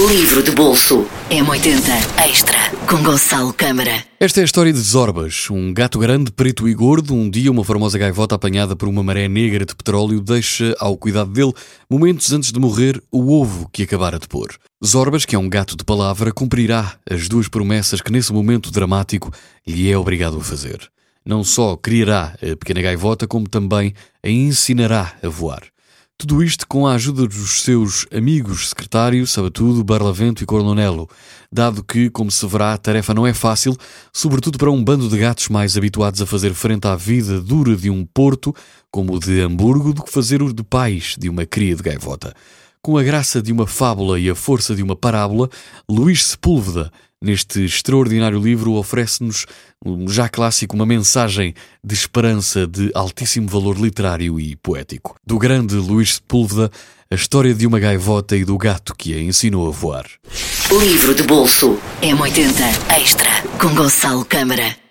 Livro de bolso M80 Extra com Gonçalo Câmara. Esta é a história de Zorbas, um gato grande, preto e gordo. Um dia, uma formosa gaivota apanhada por uma maré negra de petróleo deixa ao cuidado dele, momentos antes de morrer, o ovo que acabara de pôr. Zorbas, que é um gato de palavra, cumprirá as duas promessas que nesse momento dramático lhe é obrigado a fazer. Não só criará a pequena gaivota, como também a ensinará a voar. Tudo isto com a ajuda dos seus amigos secretário, Sabatudo, Barlavento e Cornonelo, dado que, como se verá, a tarefa não é fácil, sobretudo para um bando de gatos mais habituados a fazer frente à vida dura de um porto, como o de Hamburgo, do que fazer o de pais de uma cria de gaivota. Com a graça de uma fábula e a força de uma parábola, Luís Sepúlveda, neste extraordinário livro, oferece-nos, já clássico, uma mensagem de esperança de altíssimo valor literário e poético. Do grande Luís Sepúlveda, a história de uma gaivota e do gato que a ensinou a voar. Livro de bolso M80 Extra com Gonçalo Câmara.